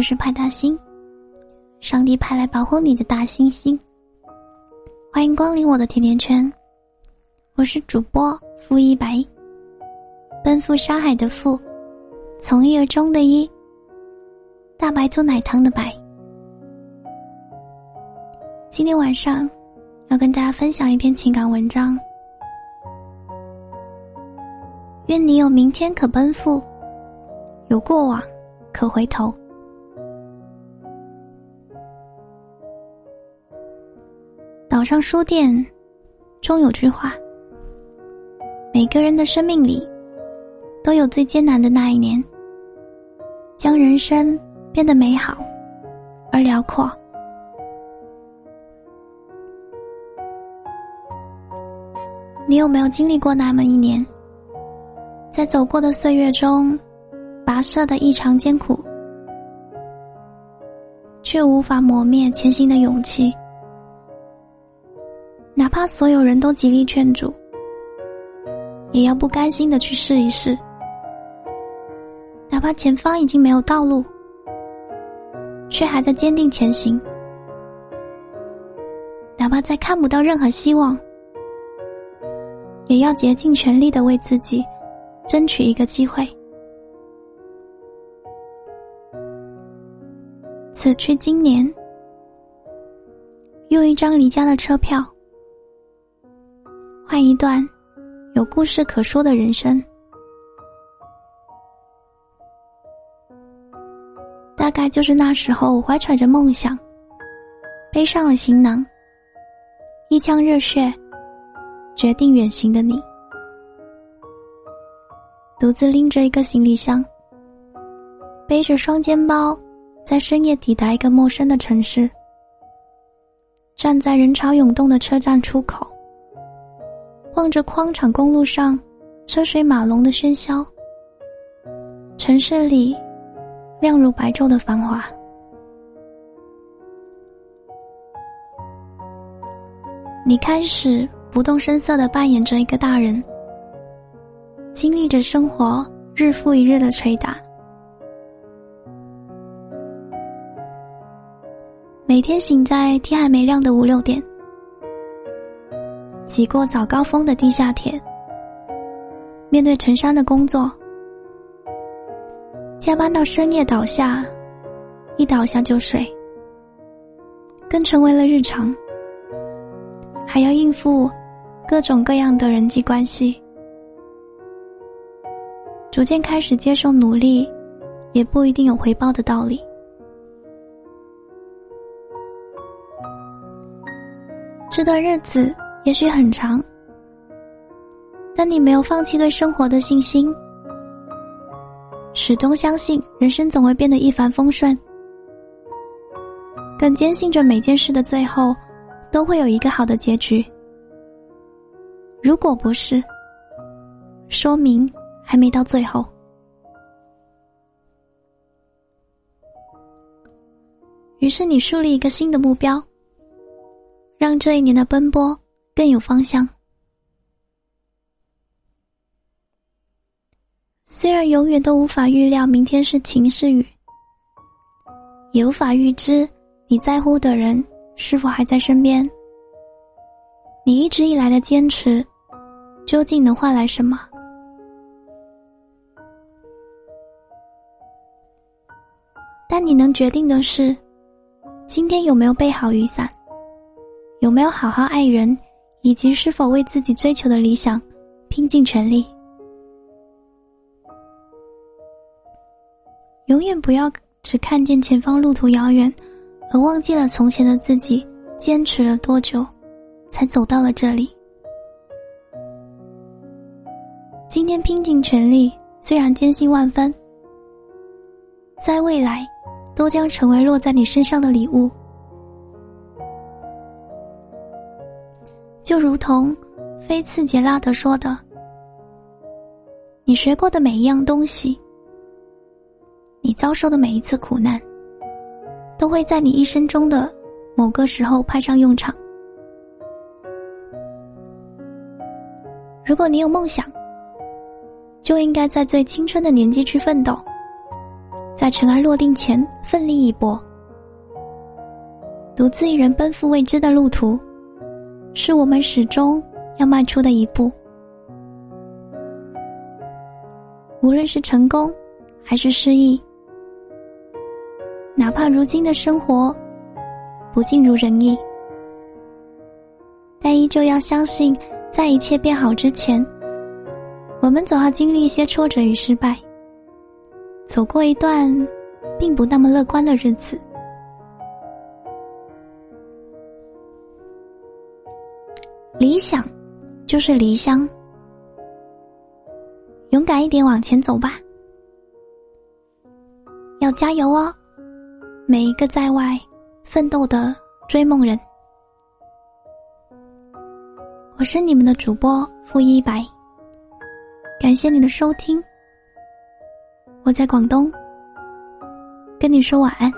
我是派大星，上帝派来保护你的大猩猩。欢迎光临我的甜甜圈，我是主播付一白，奔赴沙海的赴，从一而终的一，大白兔奶糖的白。今天晚上要跟大家分享一篇情感文章，愿你有明天可奔赴，有过往可回头。上书店中有句话：每个人的生命里都有最艰难的那一年，将人生变得美好而辽阔。你有没有经历过那么一年，在走过的岁月中，跋涉的异常艰苦，却无法磨灭前行的勇气？哪怕所有人都极力劝阻，也要不甘心的去试一试。哪怕前方已经没有道路，却还在坚定前行。哪怕再看不到任何希望，也要竭尽全力的为自己争取一个机会。此去经年，用一张离家的车票。换一段有故事可说的人生，大概就是那时候怀揣着梦想，背上了行囊，一腔热血，决定远行的你，独自拎着一个行李箱，背着双肩包，在深夜抵达一个陌生的城市，站在人潮涌动的车站出口。望着宽敞公路上车水马龙的喧嚣，城市里亮如白昼的繁华。你开始不动声色的扮演着一个大人，经历着生活日复一日的捶打，每天醒在天还没亮的五六点。挤过早高峰的地下铁，面对成山的工作，加班到深夜倒下，一倒下就睡，更成为了日常。还要应付各种各样的人际关系，逐渐开始接受努力也不一定有回报的道理。这段日子。也许很长，但你没有放弃对生活的信心，始终相信人生总会变得一帆风顺，更坚信着每件事的最后都会有一个好的结局。如果不是，说明还没到最后。于是你树立一个新的目标，让这一年的奔波。更有方向。虽然永远都无法预料明天是晴是雨，也无法预知你在乎的人是否还在身边，你一直以来的坚持，究竟能换来什么？但你能决定的是，今天有没有备好雨伞，有没有好好爱人。以及是否为自己追求的理想拼尽全力？永远不要只看见前方路途遥远，而忘记了从前的自己坚持了多久，才走到了这里。今天拼尽全力，虽然艰辛万分，在未来都将成为落在你身上的礼物。就如同菲茨杰拉德说的：“你学过的每一样东西，你遭受的每一次苦难，都会在你一生中的某个时候派上用场。如果你有梦想，就应该在最青春的年纪去奋斗，在尘埃落定前奋力一搏。独自一人奔赴未知的路途，是我们始终要迈出的一步。无论是成功，还是失意，哪怕如今的生活不尽如人意，但依旧要相信，在一切变好之前，我们总要经历一些挫折与失败，走过一段并不那么乐观的日子。理想，就是离乡。勇敢一点，往前走吧！要加油哦，每一个在外奋斗的追梦人。我是你们的主播付一白，感谢你的收听。我在广东，跟你说晚安。